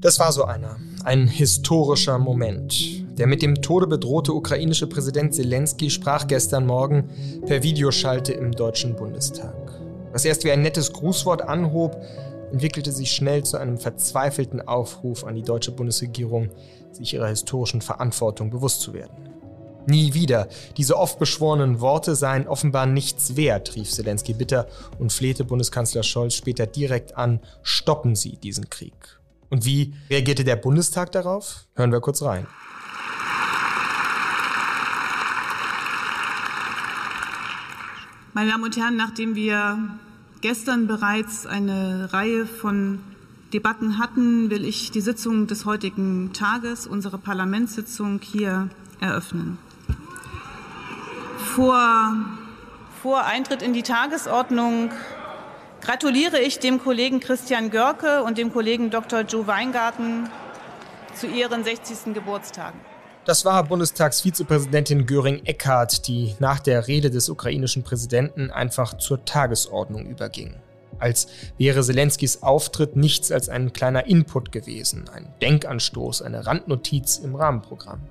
Das war so einer. Ein historischer Moment. Der mit dem Tode bedrohte ukrainische Präsident Zelensky sprach gestern Morgen per Videoschalte im Deutschen Bundestag. Was erst wie ein nettes Grußwort anhob, entwickelte sich schnell zu einem verzweifelten Aufruf an die deutsche Bundesregierung, sich ihrer historischen Verantwortung bewusst zu werden. Nie wieder. Diese oft beschworenen Worte seien offenbar nichts wert, rief Zelensky bitter und flehte Bundeskanzler Scholz später direkt an, stoppen Sie diesen Krieg. Und wie reagierte der Bundestag darauf? Hören wir kurz rein. Meine Damen und Herren, nachdem wir gestern bereits eine Reihe von Debatten hatten, will ich die Sitzung des heutigen Tages, unsere Parlamentssitzung, hier eröffnen. Vor, vor Eintritt in die Tagesordnung gratuliere ich dem Kollegen Christian Görke und dem Kollegen Dr. Joe Weingarten zu ihren 60. Geburtstagen. Das war Bundestagsvizepräsidentin Göring-Eckardt, die nach der Rede des ukrainischen Präsidenten einfach zur Tagesordnung überging. Als wäre Zelenskys Auftritt nichts als ein kleiner Input gewesen, ein Denkanstoß, eine Randnotiz im Rahmenprogramm.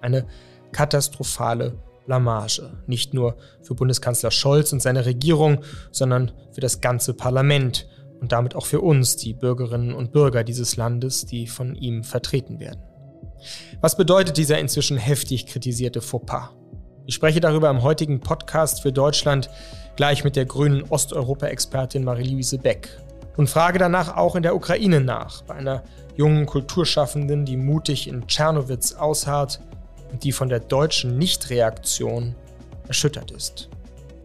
Eine katastrophale Blamage, nicht nur für Bundeskanzler Scholz und seine Regierung, sondern für das ganze Parlament und damit auch für uns, die Bürgerinnen und Bürger dieses Landes, die von ihm vertreten werden. Was bedeutet dieser inzwischen heftig kritisierte Fauxpas? Ich spreche darüber im heutigen Podcast für Deutschland gleich mit der grünen Osteuropa-Expertin Marie-Louise Beck und frage danach auch in der Ukraine nach, bei einer jungen Kulturschaffenden, die mutig in Tschernowitz ausharrt und die von der deutschen Nichtreaktion erschüttert ist.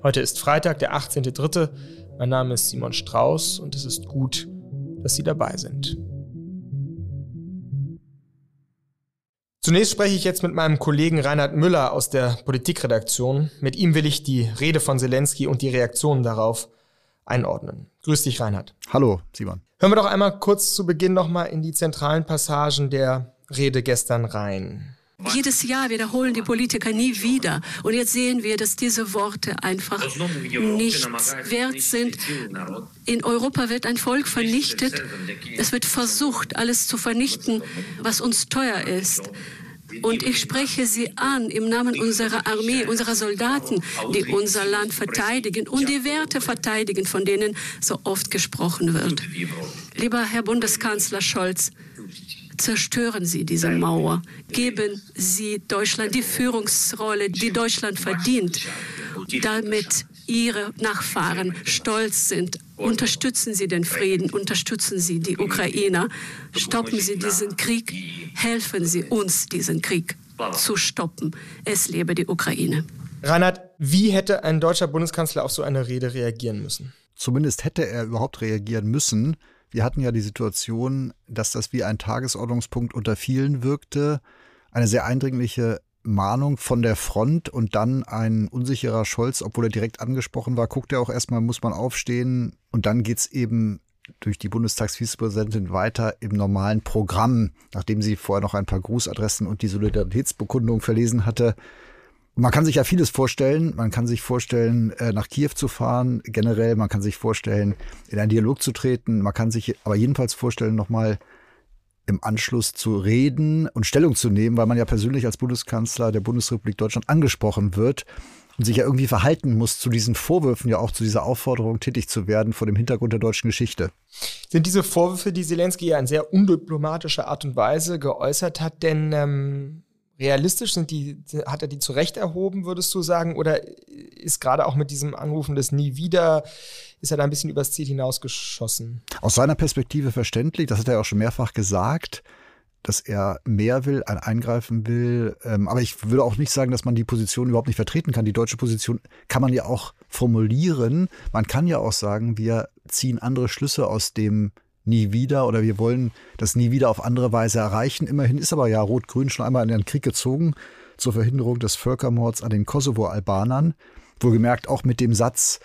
Heute ist Freitag, der 18.03. Mein Name ist Simon Strauß und es ist gut, dass Sie dabei sind. Zunächst spreche ich jetzt mit meinem Kollegen Reinhard Müller aus der Politikredaktion. Mit ihm will ich die Rede von Zelensky und die Reaktionen darauf einordnen. Grüß dich, Reinhard. Hallo, Simon. Hören wir doch einmal kurz zu Beginn nochmal in die zentralen Passagen der Rede gestern rein. Jedes Jahr wiederholen die Politiker nie wieder. Und jetzt sehen wir, dass diese Worte einfach nichts wert sind. In Europa wird ein Volk vernichtet. Es wird versucht, alles zu vernichten, was uns teuer ist. Und ich spreche Sie an im Namen unserer Armee, unserer Soldaten, die unser Land verteidigen und die Werte verteidigen, von denen so oft gesprochen wird. Lieber Herr Bundeskanzler Scholz, Zerstören Sie diese Mauer. Geben Sie Deutschland die Führungsrolle, die Deutschland verdient, damit Ihre Nachfahren stolz sind. Unterstützen Sie den Frieden, unterstützen Sie die Ukrainer, stoppen Sie diesen Krieg, helfen Sie uns, diesen Krieg zu stoppen. Es lebe die Ukraine. Reinhard, wie hätte ein deutscher Bundeskanzler auf so eine Rede reagieren müssen? Zumindest hätte er überhaupt reagieren müssen. Wir hatten ja die Situation, dass das wie ein Tagesordnungspunkt unter vielen wirkte. Eine sehr eindringliche Mahnung von der Front und dann ein unsicherer Scholz, obwohl er direkt angesprochen war, guckt er auch erstmal, muss man aufstehen. Und dann geht's eben durch die Bundestagsvizepräsidentin weiter im normalen Programm, nachdem sie vorher noch ein paar Grußadressen und die Solidaritätsbekundung verlesen hatte. Man kann sich ja vieles vorstellen. Man kann sich vorstellen, äh, nach Kiew zu fahren, generell. Man kann sich vorstellen, in einen Dialog zu treten. Man kann sich aber jedenfalls vorstellen, nochmal im Anschluss zu reden und Stellung zu nehmen, weil man ja persönlich als Bundeskanzler der Bundesrepublik Deutschland angesprochen wird und sich ja irgendwie verhalten muss zu diesen Vorwürfen, ja auch zu dieser Aufforderung tätig zu werden vor dem Hintergrund der deutschen Geschichte. Sind diese Vorwürfe, die Zelensky ja in sehr undiplomatischer Art und Weise geäußert hat, denn ähm, realistisch? Sind die, hat er die zurecht erhoben, würdest du sagen? Oder ist gerade auch mit diesem Anrufen des Nie wieder, ist er da ein bisschen übers Ziel hinausgeschossen? Aus seiner Perspektive verständlich, das hat er auch schon mehrfach gesagt dass er mehr will, ein Eingreifen will. Ähm, aber ich würde auch nicht sagen, dass man die Position überhaupt nicht vertreten kann. Die deutsche Position kann man ja auch formulieren. Man kann ja auch sagen, wir ziehen andere Schlüsse aus dem nie wieder oder wir wollen das nie wieder auf andere Weise erreichen. Immerhin ist aber ja Rot-Grün schon einmal in den Krieg gezogen zur Verhinderung des Völkermords an den Kosovo-Albanern. Wohlgemerkt auch mit dem Satz,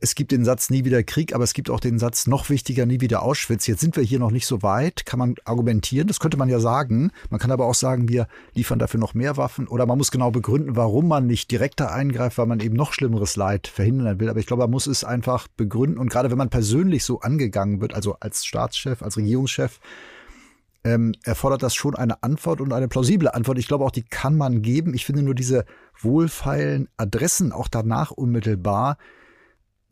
es gibt den Satz nie wieder Krieg, aber es gibt auch den Satz noch wichtiger, nie wieder Auschwitz. Jetzt sind wir hier noch nicht so weit, kann man argumentieren, das könnte man ja sagen. Man kann aber auch sagen, wir liefern dafür noch mehr Waffen oder man muss genau begründen, warum man nicht direkter eingreift, weil man eben noch schlimmeres Leid verhindern will. Aber ich glaube, man muss es einfach begründen und gerade wenn man persönlich so angegangen wird, also als Staatschef, als Regierungschef, ähm, erfordert das schon eine Antwort und eine plausible Antwort. Ich glaube auch, die kann man geben. Ich finde nur diese wohlfeilen Adressen auch danach unmittelbar,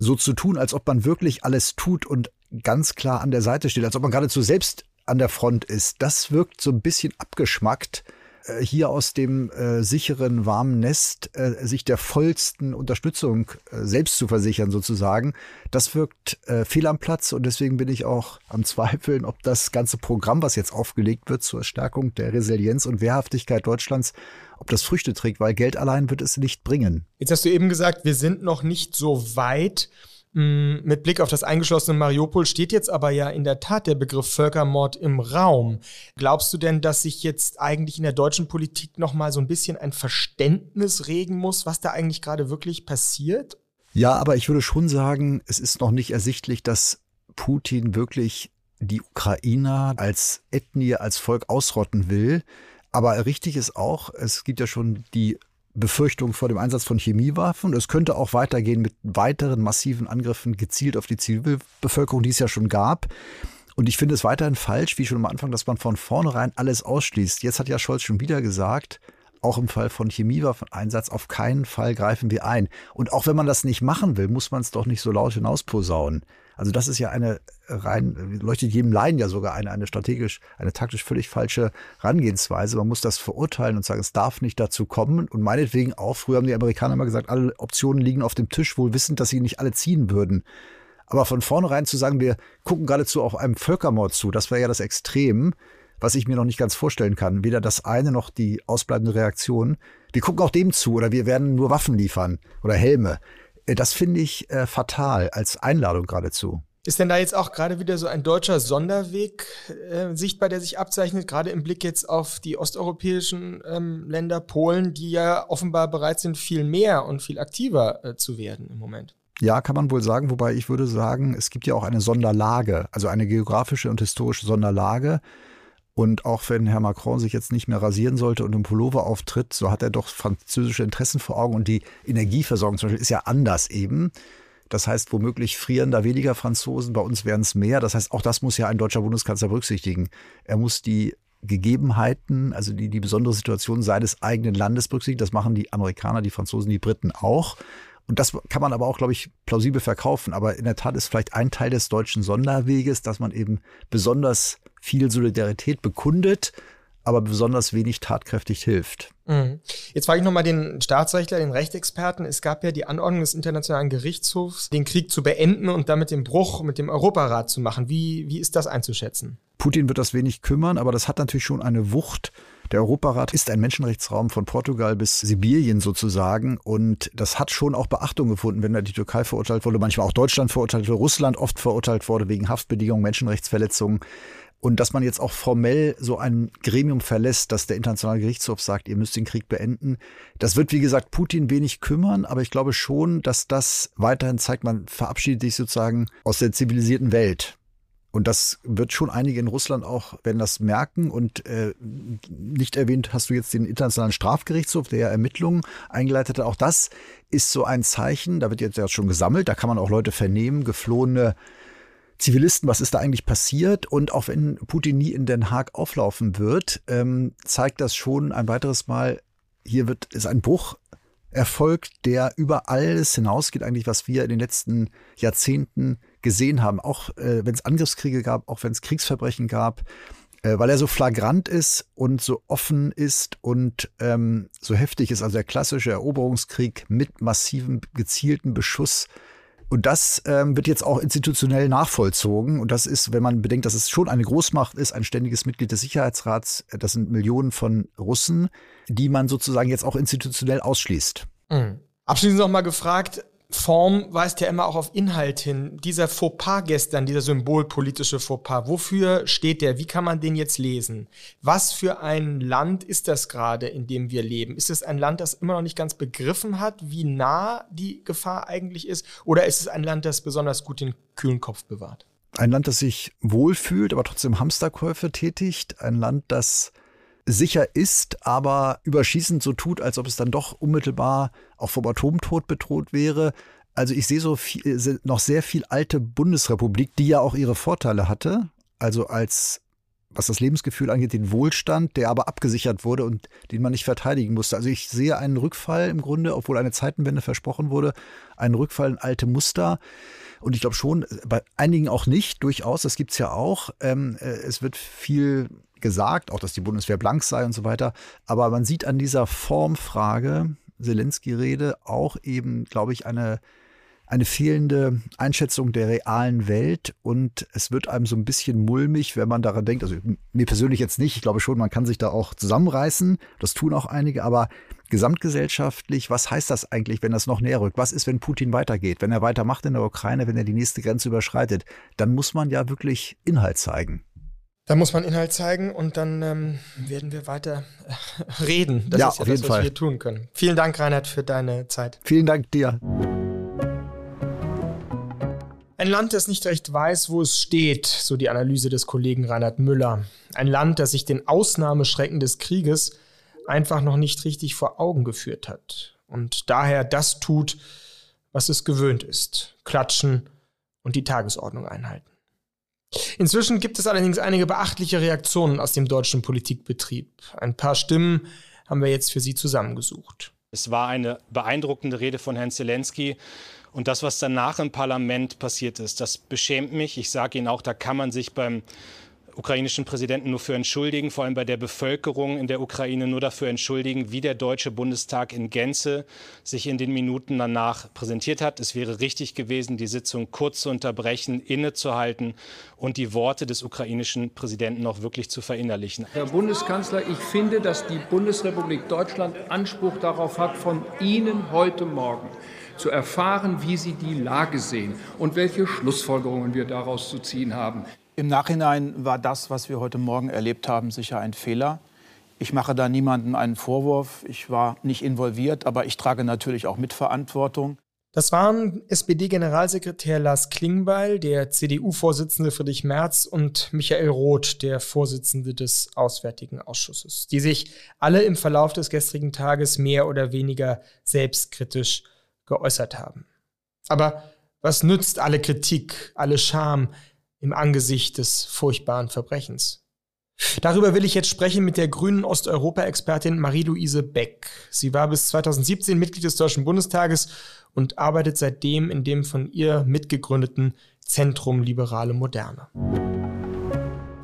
so zu tun, als ob man wirklich alles tut und ganz klar an der Seite steht, als ob man geradezu selbst an der Front ist, das wirkt so ein bisschen abgeschmackt äh, hier aus dem äh, sicheren, warmen Nest äh, sich der vollsten Unterstützung äh, selbst zu versichern, sozusagen. Das wirkt äh, fehl am Platz und deswegen bin ich auch am Zweifeln, ob das ganze Programm, was jetzt aufgelegt wird zur Stärkung der Resilienz und Wehrhaftigkeit Deutschlands, ob das Früchte trägt, weil Geld allein wird es nicht bringen. Jetzt hast du eben gesagt, wir sind noch nicht so weit. Mm, mit Blick auf das eingeschlossene Mariupol steht jetzt aber ja in der Tat der Begriff Völkermord im Raum. Glaubst du denn, dass sich jetzt eigentlich in der deutschen Politik noch mal so ein bisschen ein Verständnis regen muss, was da eigentlich gerade wirklich passiert? Ja, aber ich würde schon sagen, es ist noch nicht ersichtlich, dass Putin wirklich die Ukrainer als Ethnie, als Volk ausrotten will. Aber richtig ist auch, es gibt ja schon die Befürchtung vor dem Einsatz von Chemiewaffen. Es könnte auch weitergehen mit weiteren massiven Angriffen gezielt auf die Zivilbevölkerung, die es ja schon gab. Und ich finde es weiterhin falsch, wie schon am Anfang, dass man von vornherein alles ausschließt. Jetzt hat ja Scholz schon wieder gesagt, auch im Fall von Chemiewaffeneinsatz, auf keinen Fall greifen wir ein. Und auch wenn man das nicht machen will, muss man es doch nicht so laut hinausposaunen. Also das ist ja eine rein, leuchtet jedem Laien ja sogar eine, eine strategisch, eine taktisch völlig falsche Herangehensweise. Man muss das verurteilen und sagen, es darf nicht dazu kommen. Und meinetwegen auch, früher haben die Amerikaner immer gesagt, alle Optionen liegen auf dem Tisch, wohl wissend, dass sie nicht alle ziehen würden. Aber von vornherein zu sagen, wir gucken geradezu auf einem Völkermord zu, das wäre ja das Extrem, was ich mir noch nicht ganz vorstellen kann. Weder das eine noch die ausbleibende Reaktion. Wir gucken auch dem zu oder wir werden nur Waffen liefern oder Helme. Äh, das finde ich äh, fatal als Einladung geradezu. Ist denn da jetzt auch gerade wieder so ein deutscher Sonderweg äh, sichtbar, der sich abzeichnet, gerade im Blick jetzt auf die osteuropäischen ähm, Länder, Polen, die ja offenbar bereit sind, viel mehr und viel aktiver äh, zu werden im Moment? Ja, kann man wohl sagen, wobei ich würde sagen, es gibt ja auch eine Sonderlage, also eine geografische und historische Sonderlage. Und auch wenn Herr Macron sich jetzt nicht mehr rasieren sollte und im Pullover auftritt, so hat er doch französische Interessen vor Augen und die Energieversorgung zum Beispiel ist ja anders eben. Das heißt, womöglich frieren da weniger Franzosen, bei uns wären es mehr. Das heißt, auch das muss ja ein deutscher Bundeskanzler berücksichtigen. Er muss die Gegebenheiten, also die, die besondere Situation seines eigenen Landes berücksichtigen. Das machen die Amerikaner, die Franzosen, die Briten auch. Und das kann man aber auch, glaube ich, plausibel verkaufen. Aber in der Tat ist vielleicht ein Teil des deutschen Sonderweges, dass man eben besonders viel Solidarität bekundet, aber besonders wenig tatkräftig hilft. Mhm. Jetzt frage ich nochmal den Staatsrechtler, den Rechtsexperten. Es gab ja die Anordnung des Internationalen Gerichtshofs, den Krieg zu beenden und damit den Bruch mit dem Europarat zu machen. Wie, wie ist das einzuschätzen? Putin wird das wenig kümmern, aber das hat natürlich schon eine Wucht. Der Europarat ist ein Menschenrechtsraum von Portugal bis Sibirien sozusagen und das hat schon auch Beachtung gefunden, wenn da die Türkei verurteilt wurde, manchmal auch Deutschland verurteilt wurde, Russland oft verurteilt wurde wegen Haftbedingungen, Menschenrechtsverletzungen. Und dass man jetzt auch formell so ein Gremium verlässt, dass der Internationale Gerichtshof sagt, ihr müsst den Krieg beenden, das wird, wie gesagt, Putin wenig kümmern, aber ich glaube schon, dass das weiterhin zeigt, man verabschiedet sich sozusagen aus der zivilisierten Welt. Und das wird schon einige in Russland auch, werden das merken. Und äh, nicht erwähnt hast du jetzt den Internationalen Strafgerichtshof, der Ermittlungen eingeleitet hat. Auch das ist so ein Zeichen, da wird jetzt ja schon gesammelt, da kann man auch Leute vernehmen, geflohene Zivilisten, was ist da eigentlich passiert? Und auch wenn Putin nie in Den Haag auflaufen wird, ähm, zeigt das schon ein weiteres Mal, hier wird, ist ein Bruch erfolgt, der über alles hinausgeht, eigentlich, was wir in den letzten Jahrzehnten gesehen haben. Auch äh, wenn es Angriffskriege gab, auch wenn es Kriegsverbrechen gab, äh, weil er so flagrant ist und so offen ist und ähm, so heftig ist. Also der klassische Eroberungskrieg mit massivem gezielten Beschuss und das ähm, wird jetzt auch institutionell nachvollzogen. Und das ist, wenn man bedenkt, dass es schon eine Großmacht ist, ein ständiges Mitglied des Sicherheitsrats, äh, das sind Millionen von Russen, die man sozusagen jetzt auch institutionell ausschließt. Mhm. Abschließend noch mal gefragt, Form weist ja immer auch auf Inhalt hin. Dieser Fauxpas gestern, dieser symbolpolitische Fauxpas, wofür steht der? Wie kann man den jetzt lesen? Was für ein Land ist das gerade, in dem wir leben? Ist es ein Land, das immer noch nicht ganz begriffen hat, wie nah die Gefahr eigentlich ist? Oder ist es ein Land, das besonders gut den kühlen Kopf bewahrt? Ein Land, das sich wohlfühlt, aber trotzdem Hamsterkäufe tätigt. Ein Land, das sicher ist, aber überschießend so tut, als ob es dann doch unmittelbar auch vom Atomtod bedroht wäre. Also ich sehe so viel, äh, noch sehr viel alte Bundesrepublik, die ja auch ihre Vorteile hatte. Also als was das Lebensgefühl angeht, den Wohlstand, der aber abgesichert wurde und den man nicht verteidigen musste. Also ich sehe einen Rückfall im Grunde, obwohl eine Zeitenwende versprochen wurde, einen Rückfall in alte Muster. Und ich glaube schon, bei einigen auch nicht, durchaus, das gibt's ja auch. Ähm, äh, es wird viel gesagt, auch dass die Bundeswehr blank sei und so weiter. Aber man sieht an dieser Formfrage, Zelensky-Rede, auch eben, glaube ich, eine, eine fehlende Einschätzung der realen Welt. Und es wird einem so ein bisschen mulmig, wenn man daran denkt, also mir persönlich jetzt nicht, ich glaube schon, man kann sich da auch zusammenreißen, das tun auch einige, aber gesamtgesellschaftlich, was heißt das eigentlich, wenn das noch näher rückt? Was ist, wenn Putin weitergeht, wenn er weitermacht in der Ukraine, wenn er die nächste Grenze überschreitet? Dann muss man ja wirklich Inhalt zeigen. Da muss man Inhalt zeigen und dann ähm, werden wir weiter äh, reden. Das ja, ist ja auf das, jeden was Fall. wir tun können. Vielen Dank, Reinhard, für deine Zeit. Vielen Dank dir. Ein Land, das nicht recht weiß, wo es steht, so die Analyse des Kollegen Reinhard Müller. Ein Land, das sich den Ausnahmeschrecken des Krieges einfach noch nicht richtig vor Augen geführt hat und daher das tut, was es gewöhnt ist. Klatschen und die Tagesordnung einhalten. Inzwischen gibt es allerdings einige beachtliche Reaktionen aus dem deutschen Politikbetrieb. Ein paar Stimmen haben wir jetzt für Sie zusammengesucht. Es war eine beeindruckende Rede von Herrn Zelensky. Und das, was danach im Parlament passiert ist, das beschämt mich. Ich sage Ihnen auch, da kann man sich beim ukrainischen Präsidenten nur für entschuldigen, vor allem bei der Bevölkerung in der Ukraine nur dafür entschuldigen, wie der Deutsche Bundestag in Gänze sich in den Minuten danach präsentiert hat. Es wäre richtig gewesen, die Sitzung kurz zu unterbrechen, innezuhalten und die Worte des ukrainischen Präsidenten auch wirklich zu verinnerlichen. Herr Bundeskanzler, ich finde, dass die Bundesrepublik Deutschland Anspruch darauf hat, von Ihnen heute Morgen zu erfahren, wie Sie die Lage sehen und welche Schlussfolgerungen wir daraus zu ziehen haben. Im Nachhinein war das, was wir heute Morgen erlebt haben, sicher ein Fehler. Ich mache da niemandem einen Vorwurf. Ich war nicht involviert, aber ich trage natürlich auch Mitverantwortung. Das waren SPD-Generalsekretär Lars Klingbeil, der CDU-Vorsitzende Friedrich Merz und Michael Roth, der Vorsitzende des Auswärtigen Ausschusses, die sich alle im Verlauf des gestrigen Tages mehr oder weniger selbstkritisch geäußert haben. Aber was nützt alle Kritik, alle Scham im Angesicht des furchtbaren Verbrechens? Darüber will ich jetzt sprechen mit der grünen Osteuropa-Expertin Marie-Louise Beck. Sie war bis 2017 Mitglied des Deutschen Bundestages und arbeitet seitdem in dem von ihr mitgegründeten Zentrum Liberale Moderne.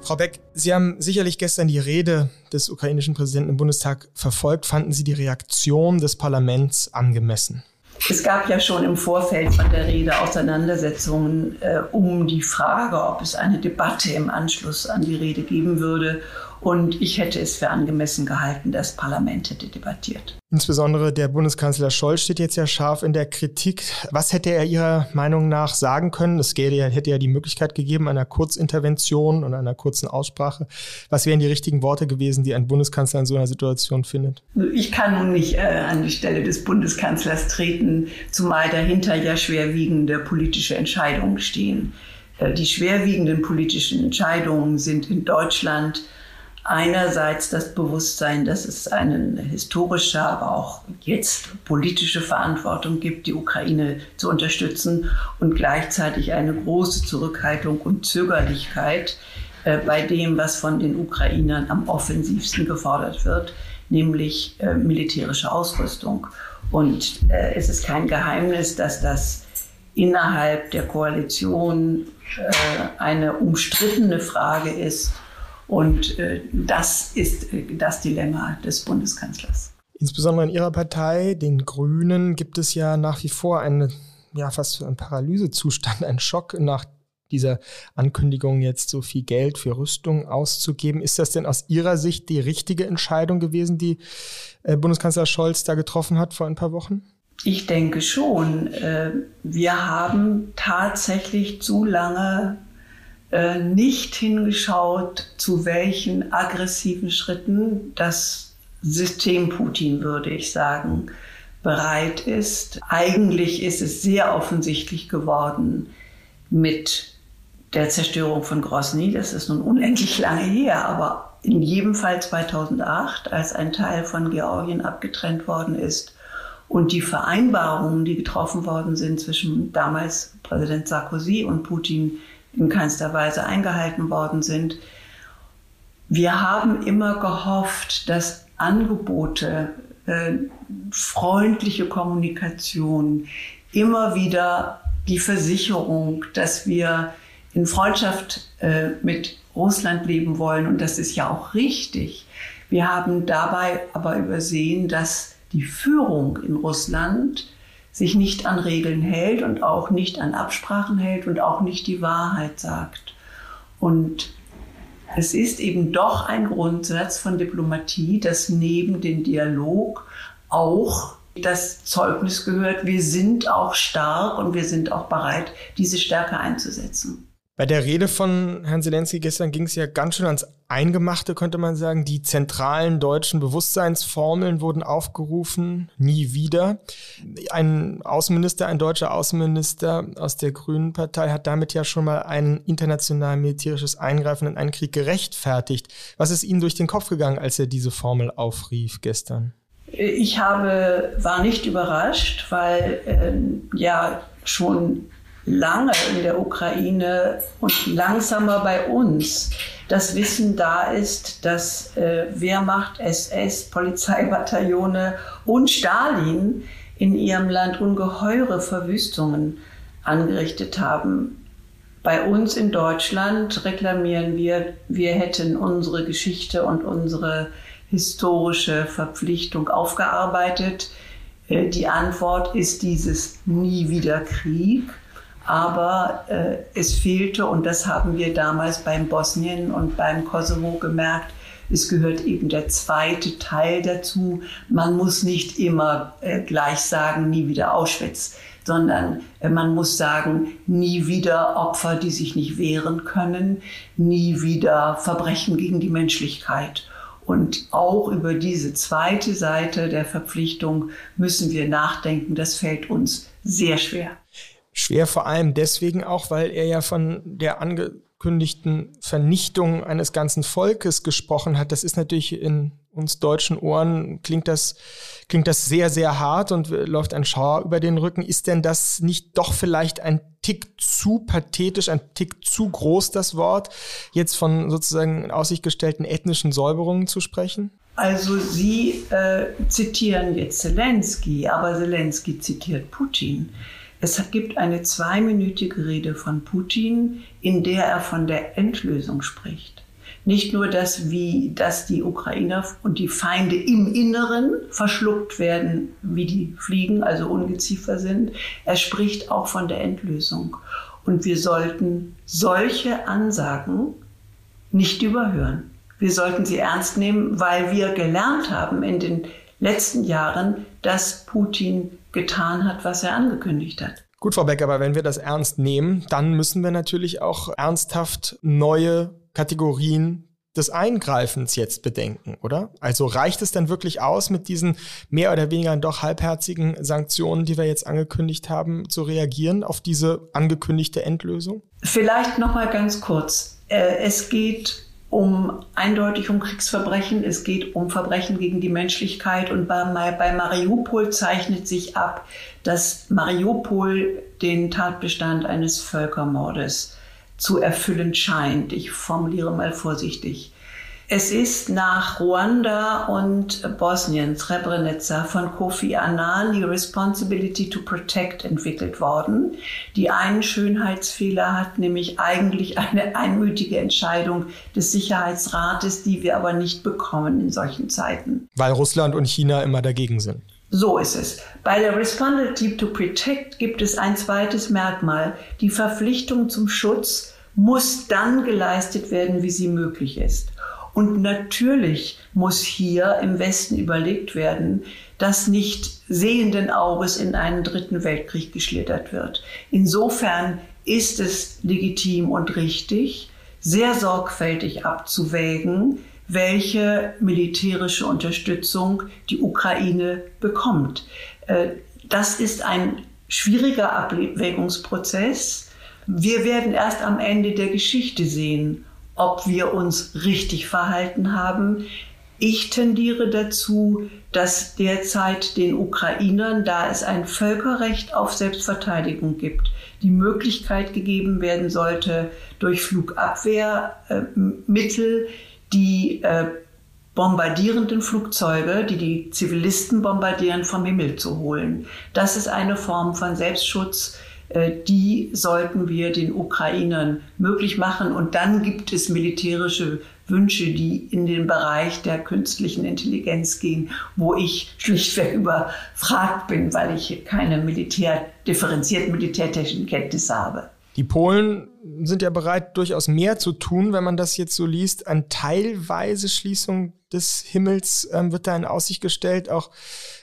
Frau Beck, Sie haben sicherlich gestern die Rede des ukrainischen Präsidenten im Bundestag verfolgt. Fanden Sie die Reaktion des Parlaments angemessen? Es gab ja schon im Vorfeld von der Rede Auseinandersetzungen äh, um die Frage, ob es eine Debatte im Anschluss an die Rede geben würde. Und ich hätte es für angemessen gehalten, das Parlament hätte debattiert. Insbesondere der Bundeskanzler Scholz steht jetzt ja scharf in der Kritik. Was hätte er Ihrer Meinung nach sagen können? Es hätte ja die Möglichkeit gegeben einer Kurzintervention und einer kurzen Aussprache. Was wären die richtigen Worte gewesen, die ein Bundeskanzler in so einer Situation findet? Ich kann nun nicht äh, an die Stelle des Bundeskanzlers treten, zumal dahinter ja schwerwiegende politische Entscheidungen stehen. Äh, die schwerwiegenden politischen Entscheidungen sind in Deutschland einerseits das Bewusstsein, dass es eine historische, aber auch jetzt politische Verantwortung gibt, die Ukraine zu unterstützen und gleichzeitig eine große Zurückhaltung und Zögerlichkeit äh, bei dem, was von den Ukrainern am offensivsten gefordert wird, nämlich äh, militärische Ausrüstung. Und äh, es ist kein Geheimnis, dass das innerhalb der Koalition eine umstrittene Frage ist, und äh, das ist äh, das Dilemma des Bundeskanzlers. Insbesondere in Ihrer Partei, den Grünen, gibt es ja nach wie vor einen, ja, fast einen Paralysezustand, einen Schock nach dieser Ankündigung, jetzt so viel Geld für Rüstung auszugeben. Ist das denn aus Ihrer Sicht die richtige Entscheidung gewesen, die äh, Bundeskanzler Scholz da getroffen hat vor ein paar Wochen? Ich denke schon. Wir haben tatsächlich zu lange äh, nicht hingeschaut, zu welchen aggressiven Schritten das System Putin, würde ich sagen, bereit ist. Eigentlich ist es sehr offensichtlich geworden mit der Zerstörung von Grosny. Das ist nun unendlich lange her, aber in jedem Fall 2008, als ein Teil von Georgien abgetrennt worden ist und die Vereinbarungen, die getroffen worden sind zwischen damals Präsident Sarkozy und Putin, in keinster Weise eingehalten worden sind. Wir haben immer gehofft, dass Angebote, äh, freundliche Kommunikation, immer wieder die Versicherung, dass wir in Freundschaft äh, mit Russland leben wollen. Und das ist ja auch richtig. Wir haben dabei aber übersehen, dass die Führung in Russland sich nicht an Regeln hält und auch nicht an Absprachen hält und auch nicht die Wahrheit sagt. Und es ist eben doch ein Grundsatz von Diplomatie, dass neben dem Dialog auch das Zeugnis gehört, wir sind auch stark und wir sind auch bereit, diese Stärke einzusetzen. Bei der Rede von Herrn Zelensky gestern ging es ja ganz schön ans Eingemachte, könnte man sagen. Die zentralen deutschen Bewusstseinsformeln wurden aufgerufen, nie wieder. Ein Außenminister, ein deutscher Außenminister aus der Grünen Partei hat damit ja schon mal ein international militärisches Eingreifen in einen Krieg gerechtfertigt. Was ist Ihnen durch den Kopf gegangen, als er diese Formel aufrief gestern? Ich habe, war nicht überrascht, weil äh, ja schon lange in der Ukraine und langsamer bei uns das Wissen da ist, dass äh, Wehrmacht, SS, Polizeibataillone und Stalin in ihrem Land ungeheure Verwüstungen angerichtet haben. Bei uns in Deutschland reklamieren wir, wir hätten unsere Geschichte und unsere historische Verpflichtung aufgearbeitet. Äh, die Antwort ist dieses Nie wieder Krieg aber äh, es fehlte, und das haben wir damals beim Bosnien und beim Kosovo gemerkt, es gehört eben der zweite Teil dazu. Man muss nicht immer äh, gleich sagen, nie wieder Auschwitz, sondern äh, man muss sagen, nie wieder Opfer, die sich nicht wehren können, nie wieder Verbrechen gegen die Menschlichkeit. Und auch über diese zweite Seite der Verpflichtung müssen wir nachdenken. Das fällt uns sehr schwer. Schwer vor allem deswegen auch, weil er ja von der angekündigten Vernichtung eines ganzen Volkes gesprochen hat. Das ist natürlich in uns deutschen Ohren, klingt das, klingt das sehr, sehr hart und läuft ein Schauer über den Rücken. Ist denn das nicht doch vielleicht ein Tick zu pathetisch, ein Tick zu groß, das Wort, jetzt von sozusagen aussicht gestellten ethnischen Säuberungen zu sprechen? Also Sie äh, zitieren jetzt Zelensky, aber Zelensky zitiert Putin. Es gibt eine zweiminütige Rede von Putin, in der er von der Endlösung spricht. Nicht nur, dass, wie, dass die Ukrainer und die Feinde im Inneren verschluckt werden, wie die Fliegen, also Ungeziefer sind. Er spricht auch von der Endlösung. Und wir sollten solche Ansagen nicht überhören. Wir sollten sie ernst nehmen, weil wir gelernt haben in den letzten Jahren, dass Putin getan hat, was er angekündigt hat. Gut, Frau Beck, aber wenn wir das ernst nehmen, dann müssen wir natürlich auch ernsthaft neue Kategorien des Eingreifens jetzt bedenken, oder? Also reicht es dann wirklich aus, mit diesen mehr oder weniger doch halbherzigen Sanktionen, die wir jetzt angekündigt haben, zu reagieren auf diese angekündigte Endlösung? Vielleicht noch mal ganz kurz. Äh, es geht um eindeutig um Kriegsverbrechen, es geht um Verbrechen gegen die Menschlichkeit und bei, bei Mariupol zeichnet sich ab, dass Mariupol den Tatbestand eines Völkermordes zu erfüllen scheint. Ich formuliere mal vorsichtig. Es ist nach Ruanda und Bosnien, Srebrenica, von Kofi Annan die Responsibility to Protect entwickelt worden. Die einen Schönheitsfehler hat nämlich eigentlich eine einmütige Entscheidung des Sicherheitsrates, die wir aber nicht bekommen in solchen Zeiten. Weil Russland und China immer dagegen sind. So ist es. Bei der Responsibility to Protect gibt es ein zweites Merkmal. Die Verpflichtung zum Schutz muss dann geleistet werden, wie sie möglich ist. Und natürlich muss hier im Westen überlegt werden, dass nicht sehenden Auges in einen dritten Weltkrieg geschlittert wird. Insofern ist es legitim und richtig, sehr sorgfältig abzuwägen, welche militärische Unterstützung die Ukraine bekommt. Äh, das ist ein schwieriger Abwägungsprozess. Wir werden erst am Ende der Geschichte sehen, ob wir uns richtig verhalten haben. Ich tendiere dazu, dass derzeit den Ukrainern, da es ein Völkerrecht auf Selbstverteidigung gibt, die Möglichkeit gegeben werden sollte, durch Flugabwehrmittel die äh, bombardierenden Flugzeuge, die die Zivilisten bombardieren, vom Himmel zu holen. Das ist eine Form von Selbstschutz, äh, die sollten wir den Ukrainern möglich machen. Und dann gibt es militärische Wünsche, die in den Bereich der künstlichen Intelligenz gehen, wo ich schlichtweg überfragt bin, weil ich keine Militär, differenzierten militärtechnischen Kenntnisse habe. Die Polen sind ja bereit, durchaus mehr zu tun, wenn man das jetzt so liest. Eine teilweise Schließung des Himmels ähm, wird da in Aussicht gestellt. Auch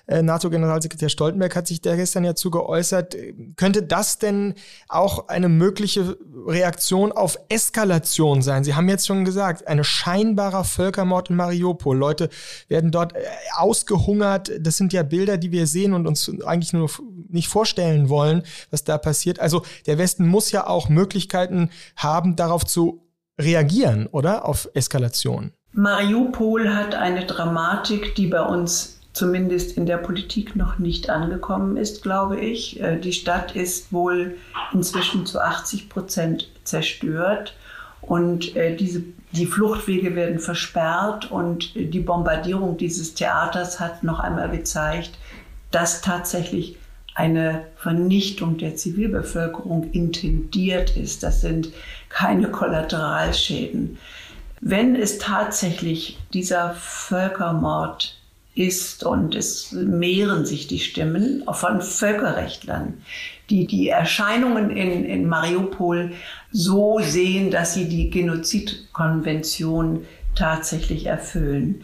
äh, NATO-Generalsekretär Stoltenberg hat sich da gestern ja zu geäußert. Könnte das denn auch eine mögliche Reaktion auf Eskalation sein? Sie haben jetzt schon gesagt, ein scheinbarer Völkermord in Mariupol. Leute werden dort äh, ausgehungert. Das sind ja Bilder, die wir sehen und uns eigentlich nur nicht vorstellen wollen, was da passiert. Also der Westen muss ja auch Möglichkeiten haben, darauf zu reagieren, oder? Auf Eskalation. Mariupol hat eine Dramatik, die bei uns zumindest in der Politik noch nicht angekommen ist, glaube ich. Äh, die Stadt ist wohl inzwischen zu 80 Prozent zerstört und äh, diese, die Fluchtwege werden versperrt und die Bombardierung dieses Theaters hat noch einmal gezeigt, dass tatsächlich eine Vernichtung der Zivilbevölkerung intendiert ist. Das sind keine Kollateralschäden. Wenn es tatsächlich dieser Völkermord ist und es mehren sich die Stimmen von Völkerrechtlern, die die Erscheinungen in, in Mariupol so sehen, dass sie die Genozidkonvention tatsächlich erfüllen,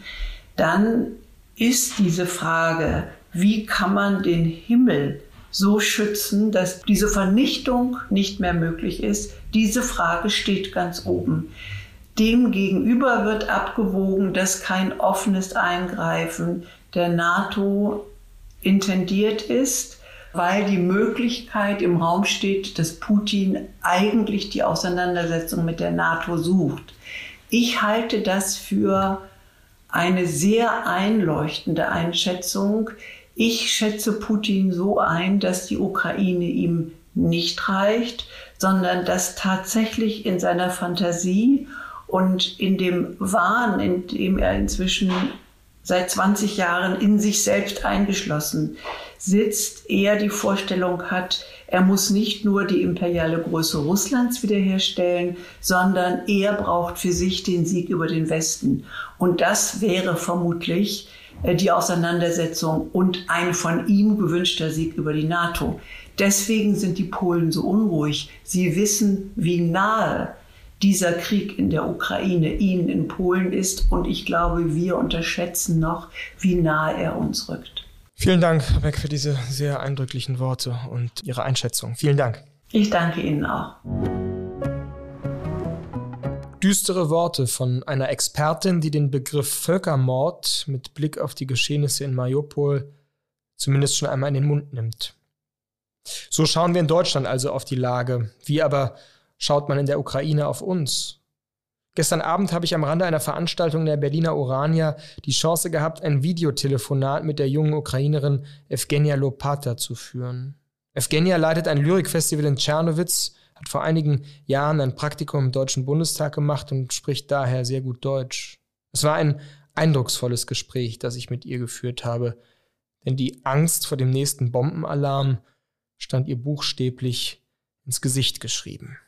dann ist diese Frage, wie kann man den Himmel so schützen, dass diese Vernichtung nicht mehr möglich ist, diese Frage steht ganz oben. Demgegenüber wird abgewogen, dass kein offenes Eingreifen der NATO intendiert ist, weil die Möglichkeit im Raum steht, dass Putin eigentlich die Auseinandersetzung mit der NATO sucht. Ich halte das für eine sehr einleuchtende Einschätzung. Ich schätze Putin so ein, dass die Ukraine ihm nicht reicht, sondern dass tatsächlich in seiner Fantasie und in dem Wahn, in dem er inzwischen seit 20 Jahren in sich selbst eingeschlossen sitzt, er die Vorstellung hat, er muss nicht nur die imperiale Größe Russlands wiederherstellen, sondern er braucht für sich den Sieg über den Westen. Und das wäre vermutlich die Auseinandersetzung und ein von ihm gewünschter Sieg über die NATO. Deswegen sind die Polen so unruhig. Sie wissen, wie nahe dieser Krieg in der Ukraine ihnen in Polen ist. Und ich glaube, wir unterschätzen noch, wie nahe er uns rückt. Vielen Dank, Herr Beck, für diese sehr eindrücklichen Worte und Ihre Einschätzung. Vielen Dank. Ich danke Ihnen auch. Düstere Worte von einer Expertin, die den Begriff Völkermord mit Blick auf die Geschehnisse in Mariupol zumindest schon einmal in den Mund nimmt. So schauen wir in Deutschland also auf die Lage. Wie aber schaut man in der Ukraine auf uns? Gestern Abend habe ich am Rande einer Veranstaltung der Berliner Urania die Chance gehabt, ein Videotelefonat mit der jungen Ukrainerin Evgenia Lopata zu führen. Evgenia leitet ein Lyrikfestival in Tschernowitz, hat vor einigen Jahren ein Praktikum im Deutschen Bundestag gemacht und spricht daher sehr gut Deutsch. Es war ein eindrucksvolles Gespräch, das ich mit ihr geführt habe, denn die Angst vor dem nächsten Bombenalarm stand ihr buchstäblich ins Gesicht geschrieben.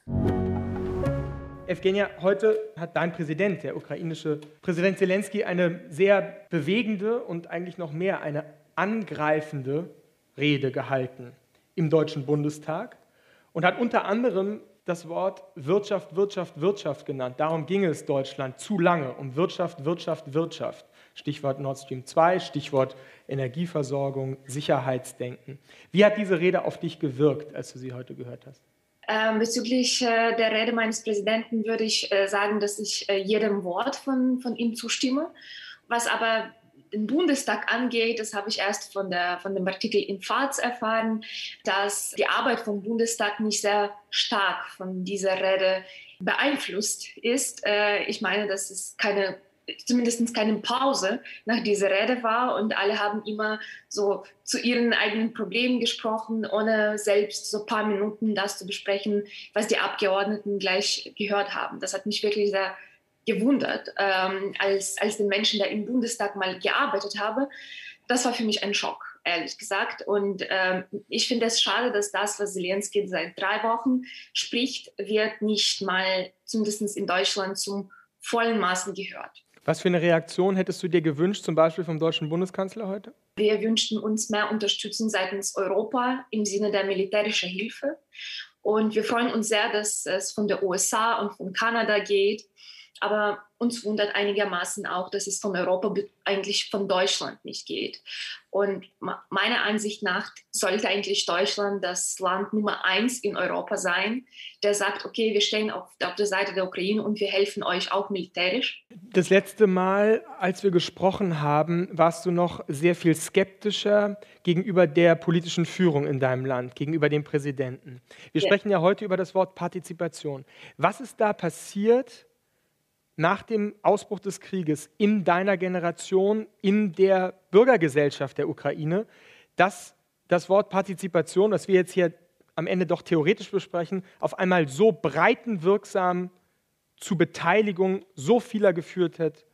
Evgenia, heute hat dein Präsident, der ukrainische Präsident Zelensky, eine sehr bewegende und eigentlich noch mehr eine angreifende Rede gehalten im Deutschen Bundestag und hat unter anderem das Wort Wirtschaft, Wirtschaft, Wirtschaft genannt. Darum ging es Deutschland zu lange, um Wirtschaft, Wirtschaft, Wirtschaft. Stichwort Nord Stream 2, Stichwort Energieversorgung, Sicherheitsdenken. Wie hat diese Rede auf dich gewirkt, als du sie heute gehört hast? Ähm, bezüglich äh, der Rede meines Präsidenten würde ich äh, sagen, dass ich äh, jedem Wort von, von ihm zustimme. Was aber den Bundestag angeht, das habe ich erst von, der, von dem Artikel in FAZ erfahren, dass die Arbeit vom Bundestag nicht sehr stark von dieser Rede beeinflusst ist. Äh, ich meine, dass es keine zumindest keine Pause nach dieser Rede war und alle haben immer so zu ihren eigenen Problemen gesprochen, ohne selbst so ein paar Minuten das zu besprechen, was die Abgeordneten gleich gehört haben. Das hat mich wirklich sehr gewundert, ähm, als, als den Menschen, der im Bundestag mal gearbeitet habe. Das war für mich ein Schock ehrlich gesagt. Und ähm, ich finde es schade, dass das, was Zelensky seit drei Wochen spricht, wird nicht mal zumindest in Deutschland zum vollen Maßen gehört. Was für eine Reaktion hättest du dir gewünscht, zum Beispiel vom deutschen Bundeskanzler heute? Wir wünschten uns mehr Unterstützung seitens Europa im Sinne der militärischen Hilfe. Und wir freuen uns sehr, dass es von der USA und von Kanada geht. Aber uns wundert einigermaßen auch, dass es von Europa eigentlich von Deutschland nicht geht. Und meiner Ansicht nach sollte eigentlich Deutschland das Land Nummer eins in Europa sein, der sagt, okay, wir stehen auf, auf der Seite der Ukraine und wir helfen euch auch militärisch. Das letzte Mal, als wir gesprochen haben, warst du noch sehr viel skeptischer gegenüber der politischen Führung in deinem Land, gegenüber dem Präsidenten. Wir ja. sprechen ja heute über das Wort Partizipation. Was ist da passiert? Nach dem Ausbruch des Krieges in deiner Generation, in der Bürgergesellschaft der Ukraine, dass das Wort Partizipation, was wir jetzt hier am Ende doch theoretisch besprechen, auf einmal so breitenwirksam zu Beteiligung so vieler geführt hat,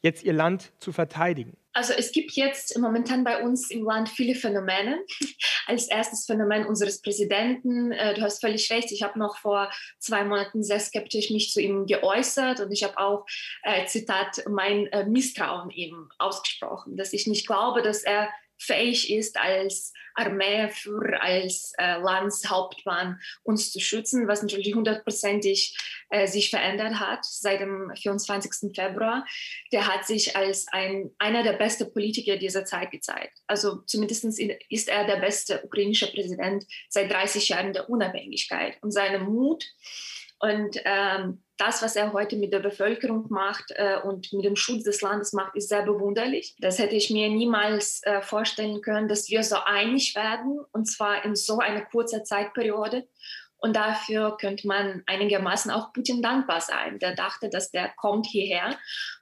jetzt ihr Land zu verteidigen? Also es gibt jetzt momentan bei uns im Land viele Phänomene. Als erstes Phänomen unseres Präsidenten. Äh, du hast völlig recht. Ich habe noch vor zwei Monaten sehr skeptisch mich zu ihm geäußert und ich habe auch, äh, Zitat, mein äh, Misstrauen ihm ausgesprochen, dass ich nicht glaube, dass er fähig ist, als Armeeführer, als äh, Landshauptmann uns zu schützen, was natürlich hundertprozentig äh, sich verändert hat seit dem 24. Februar. Der hat sich als ein, einer der besten Politiker dieser Zeit gezeigt. Also zumindest ist er der beste ukrainische Präsident seit 30 Jahren der Unabhängigkeit. Und seine Mut und ähm, das, was er heute mit der Bevölkerung macht äh, und mit dem Schutz des Landes macht, ist sehr bewunderlich. Das hätte ich mir niemals äh, vorstellen können, dass wir so einig werden und zwar in so einer kurzen Zeitperiode. Und dafür könnte man einigermaßen auch Putin dankbar sein. Der dachte, dass der kommt hierher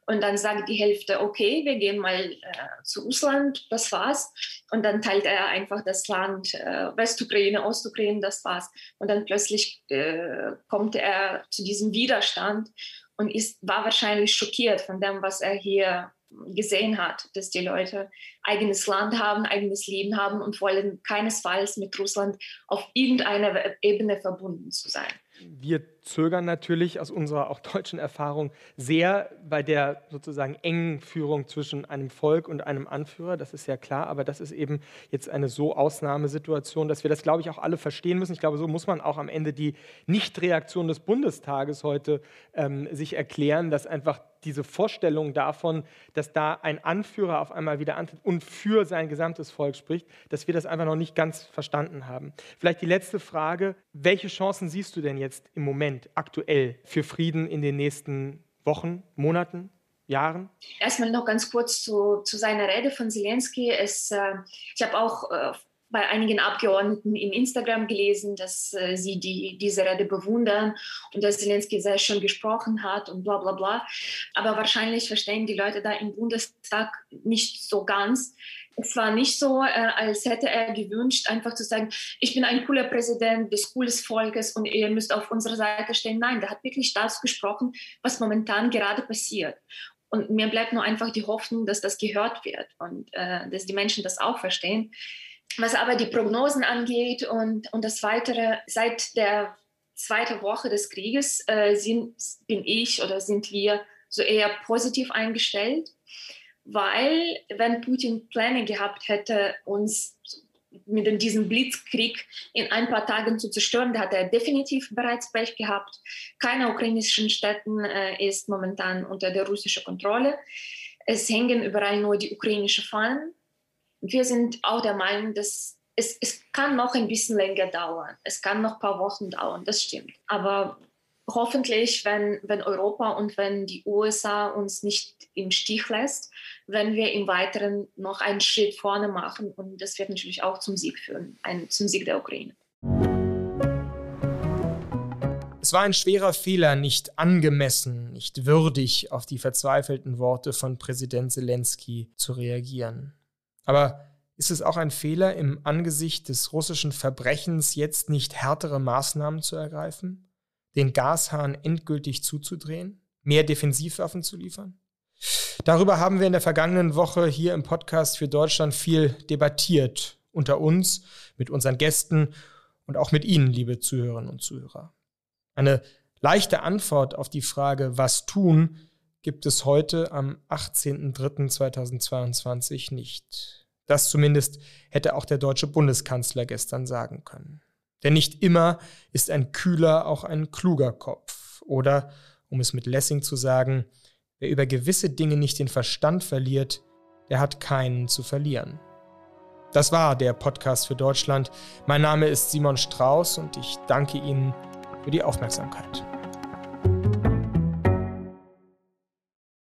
und dann sagt die Hälfte, okay, wir gehen mal äh, zu Russland, das war's. Und dann teilt er einfach das Land äh, Westukraine, Ostukraine, das war's. Und dann plötzlich äh, kommt er zu diesem Widerstand und ist, war wahrscheinlich schockiert von dem, was er hier gesehen hat, dass die Leute eigenes Land haben, eigenes Leben haben und wollen keinesfalls mit Russland auf irgendeiner Ebene verbunden zu sein. Wir zögern natürlich aus unserer auch deutschen Erfahrung sehr bei der sozusagen engen Führung zwischen einem Volk und einem Anführer. Das ist ja klar, aber das ist eben jetzt eine so Ausnahmesituation, dass wir das, glaube ich, auch alle verstehen müssen. Ich glaube, so muss man auch am Ende die Nichtreaktion des Bundestages heute ähm, sich erklären, dass einfach diese Vorstellung davon, dass da ein Anführer auf einmal wieder antritt und für sein gesamtes Volk spricht, dass wir das einfach noch nicht ganz verstanden haben. Vielleicht die letzte Frage, welche Chancen siehst du denn jetzt im Moment Moment aktuell für Frieden in den nächsten Wochen, Monaten? Jahren? Erstmal noch ganz kurz zu, zu seiner Rede von Zelensky. Es, äh, ich habe auch äh, bei einigen Abgeordneten in Instagram gelesen, dass äh, sie die, diese Rede bewundern und dass Zelensky sehr schön gesprochen hat und bla bla bla. Aber wahrscheinlich verstehen die Leute da im Bundestag nicht so ganz, es war nicht so, äh, als hätte er gewünscht, einfach zu sagen, ich bin ein cooler Präsident des cooles Volkes und ihr müsst auf unserer Seite stehen. Nein, der hat wirklich das gesprochen, was momentan gerade passiert. Und mir bleibt nur einfach die Hoffnung, dass das gehört wird und äh, dass die Menschen das auch verstehen. Was aber die Prognosen angeht und, und das Weitere, seit der zweiten Woche des Krieges äh, sind, bin ich oder sind wir so eher positiv eingestellt weil wenn Putin Pläne gehabt hätte, uns mit diesem Blitzkrieg in ein paar Tagen zu zerstören. Da hat er definitiv bereits Pech gehabt. Keine ukrainischen Städten äh, ist momentan unter der russischen Kontrolle. Es hängen überall nur die ukrainischen Fahnen. Wir sind auch der Meinung, dass es, es kann noch ein bisschen länger dauern. Es kann noch ein paar Wochen dauern, das stimmt. Aber hoffentlich, wenn, wenn Europa und wenn die USA uns nicht im Stich lässt, wenn wir im Weiteren noch einen Schritt vorne machen. Und das wird natürlich auch zum Sieg führen, ein, zum Sieg der Ukraine. Es war ein schwerer Fehler, nicht angemessen, nicht würdig auf die verzweifelten Worte von Präsident Zelensky zu reagieren. Aber ist es auch ein Fehler, im Angesicht des russischen Verbrechens jetzt nicht härtere Maßnahmen zu ergreifen? Den Gashahn endgültig zuzudrehen? Mehr Defensivwaffen zu liefern? Darüber haben wir in der vergangenen Woche hier im Podcast für Deutschland viel debattiert. Unter uns, mit unseren Gästen und auch mit Ihnen, liebe Zuhörerinnen und Zuhörer. Eine leichte Antwort auf die Frage, was tun, gibt es heute am 18.03.2022 nicht. Das zumindest hätte auch der deutsche Bundeskanzler gestern sagen können. Denn nicht immer ist ein kühler auch ein kluger Kopf. Oder, um es mit Lessing zu sagen, Wer über gewisse Dinge nicht den Verstand verliert, der hat keinen zu verlieren. Das war der Podcast für Deutschland. Mein Name ist Simon Strauß und ich danke Ihnen für die Aufmerksamkeit.